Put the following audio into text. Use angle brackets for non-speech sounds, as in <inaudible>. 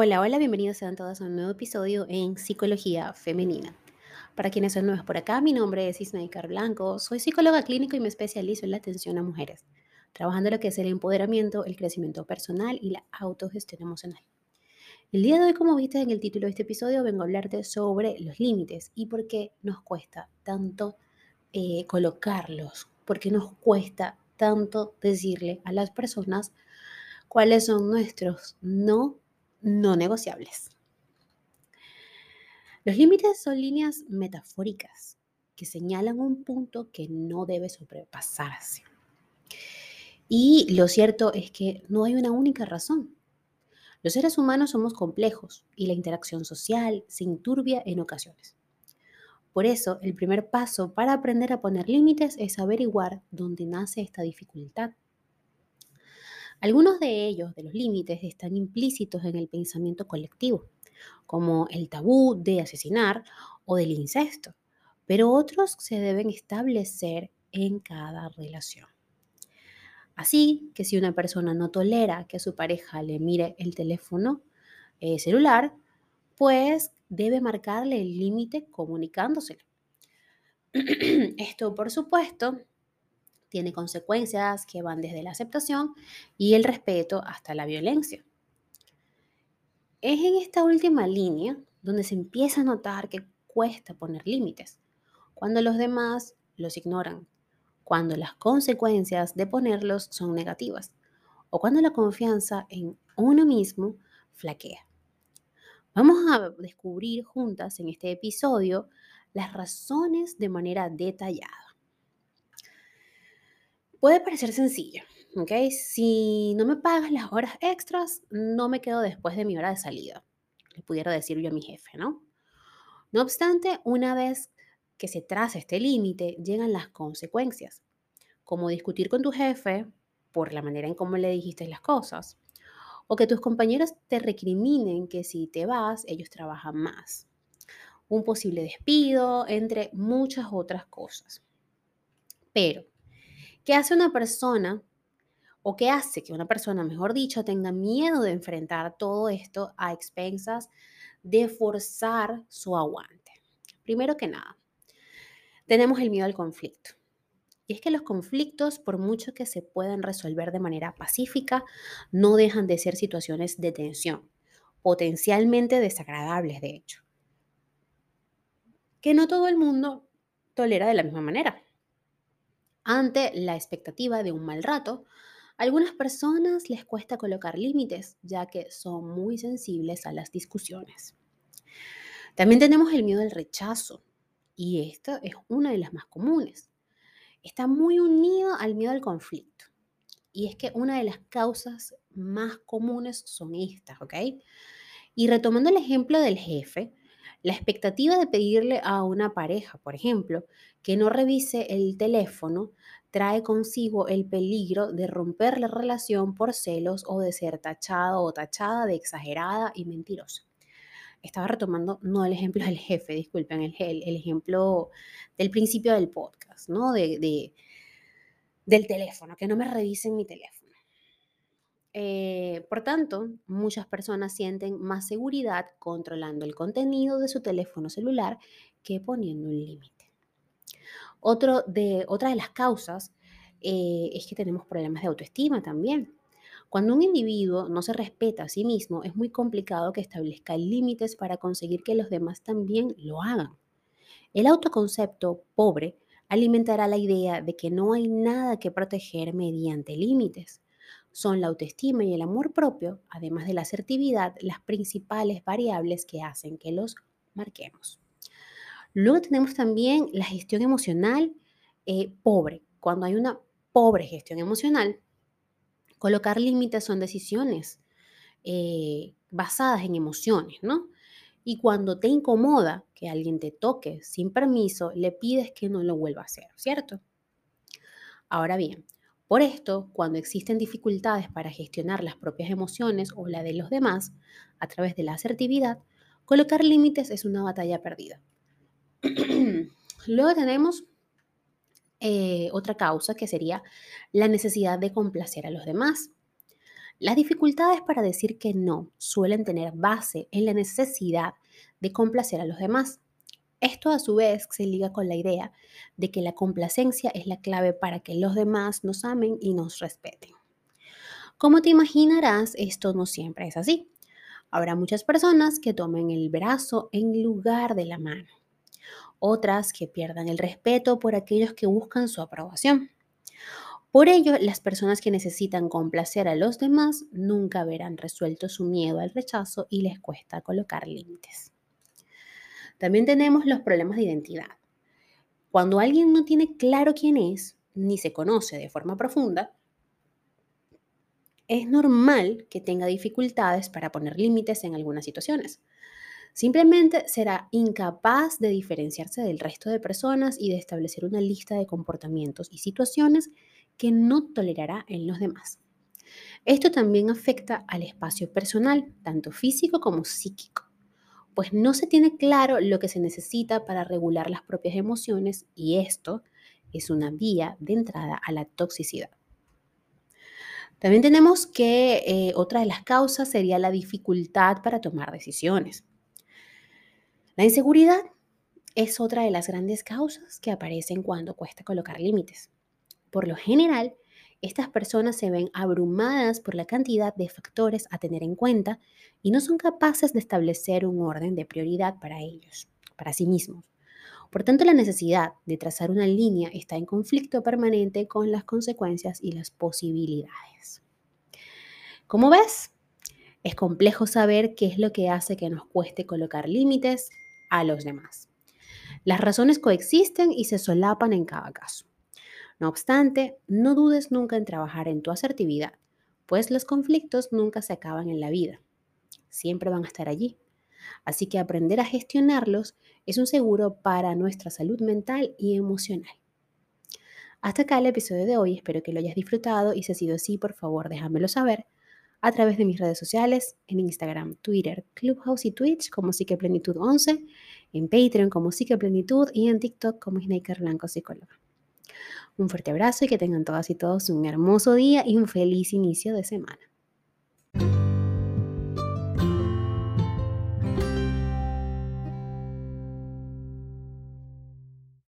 Hola, hola, bienvenidos sean todos a un nuevo episodio en Psicología Femenina. Para quienes son nuevos por acá, mi nombre es Ismael Blanco, soy psicóloga clínico y me especializo en la atención a mujeres, trabajando lo que es el empoderamiento, el crecimiento personal y la autogestión emocional. El día de hoy, como viste en el título de este episodio, vengo a hablarte sobre los límites y por qué nos cuesta tanto eh, colocarlos, por qué nos cuesta tanto decirle a las personas cuáles son nuestros no no negociables. Los límites son líneas metafóricas que señalan un punto que no debe sobrepasarse. Y lo cierto es que no hay una única razón. Los seres humanos somos complejos y la interacción social se inturbia en ocasiones. Por eso, el primer paso para aprender a poner límites es averiguar dónde nace esta dificultad algunos de ellos, de los límites, están implícitos en el pensamiento colectivo, como el tabú de asesinar o del incesto, pero otros se deben establecer en cada relación. Así que si una persona no tolera que su pareja le mire el teléfono eh, celular, pues debe marcarle el límite comunicándoselo. <clears throat> Esto, por supuesto, tiene consecuencias que van desde la aceptación y el respeto hasta la violencia. Es en esta última línea donde se empieza a notar que cuesta poner límites, cuando los demás los ignoran, cuando las consecuencias de ponerlos son negativas o cuando la confianza en uno mismo flaquea. Vamos a descubrir juntas en este episodio las razones de manera detallada. Puede parecer sencillo, ¿ok? Si no me pagas las horas extras, no me quedo después de mi hora de salida. Le pudiera decir yo a mi jefe, ¿no? No obstante, una vez que se traza este límite, llegan las consecuencias, como discutir con tu jefe por la manera en cómo le dijiste las cosas, o que tus compañeros te recriminen que si te vas, ellos trabajan más, un posible despido, entre muchas otras cosas. Pero ¿Qué hace una persona o qué hace que una persona, mejor dicho, tenga miedo de enfrentar todo esto a expensas de forzar su aguante? Primero que nada, tenemos el miedo al conflicto. Y es que los conflictos, por mucho que se puedan resolver de manera pacífica, no dejan de ser situaciones de tensión, potencialmente desagradables, de hecho, que no todo el mundo tolera de la misma manera. Ante la expectativa de un mal rato, a algunas personas les cuesta colocar límites, ya que son muy sensibles a las discusiones. También tenemos el miedo al rechazo, y esta es una de las más comunes. Está muy unido al miedo al conflicto. Y es que una de las causas más comunes son estas, ¿ok? Y retomando el ejemplo del jefe, la expectativa de pedirle a una pareja, por ejemplo, que no revise el teléfono, trae consigo el peligro de romper la relación por celos o de ser tachado o tachada de exagerada y mentirosa. Estaba retomando, no el ejemplo <laughs> del jefe, disculpen, el, ejemplo del principio del podcast, ¿no? De, del teléfono, que no me revisen mi teléfono. Eh, por tanto, muchas personas sienten más seguridad controlando el contenido de su teléfono celular que poniendo un límite. Otra de las causas eh, es que tenemos problemas de autoestima también. Cuando un individuo no se respeta a sí mismo, es muy complicado que establezca límites para conseguir que los demás también lo hagan. El autoconcepto pobre alimentará la idea de que no hay nada que proteger mediante límites son la autoestima y el amor propio, además de la asertividad, las principales variables que hacen que los marquemos. Luego tenemos también la gestión emocional eh, pobre. Cuando hay una pobre gestión emocional, colocar límites son decisiones eh, basadas en emociones, ¿no? Y cuando te incomoda que alguien te toque sin permiso, le pides que no lo vuelva a hacer, ¿cierto? Ahora bien, por esto, cuando existen dificultades para gestionar las propias emociones o la de los demás a través de la asertividad, colocar límites es una batalla perdida. <clears throat> Luego tenemos eh, otra causa que sería la necesidad de complacer a los demás. Las dificultades para decir que no suelen tener base en la necesidad de complacer a los demás. Esto a su vez se liga con la idea de que la complacencia es la clave para que los demás nos amen y nos respeten. Como te imaginarás, esto no siempre es así. Habrá muchas personas que tomen el brazo en lugar de la mano, otras que pierdan el respeto por aquellos que buscan su aprobación. Por ello, las personas que necesitan complacer a los demás nunca verán resuelto su miedo al rechazo y les cuesta colocar límites. También tenemos los problemas de identidad. Cuando alguien no tiene claro quién es, ni se conoce de forma profunda, es normal que tenga dificultades para poner límites en algunas situaciones. Simplemente será incapaz de diferenciarse del resto de personas y de establecer una lista de comportamientos y situaciones que no tolerará en los demás. Esto también afecta al espacio personal, tanto físico como psíquico pues no se tiene claro lo que se necesita para regular las propias emociones y esto es una vía de entrada a la toxicidad. También tenemos que eh, otra de las causas sería la dificultad para tomar decisiones. La inseguridad es otra de las grandes causas que aparecen cuando cuesta colocar límites. Por lo general, estas personas se ven abrumadas por la cantidad de factores a tener en cuenta y no son capaces de establecer un orden de prioridad para ellos, para sí mismos. Por tanto, la necesidad de trazar una línea está en conflicto permanente con las consecuencias y las posibilidades. Como ves, es complejo saber qué es lo que hace que nos cueste colocar límites a los demás. Las razones coexisten y se solapan en cada caso. No obstante, no dudes nunca en trabajar en tu asertividad, pues los conflictos nunca se acaban en la vida. Siempre van a estar allí. Así que aprender a gestionarlos es un seguro para nuestra salud mental y emocional. Hasta acá el episodio de hoy, espero que lo hayas disfrutado y si ha sido así, por favor déjamelo saber a través de mis redes sociales, en Instagram, Twitter, Clubhouse y Twitch como Psiqueplenitud 11, en Patreon como Psiqueplenitud y en TikTok como Snaker Blanco Psicóloga. Un fuerte abrazo y que tengan todas y todos un hermoso día y un feliz inicio de semana.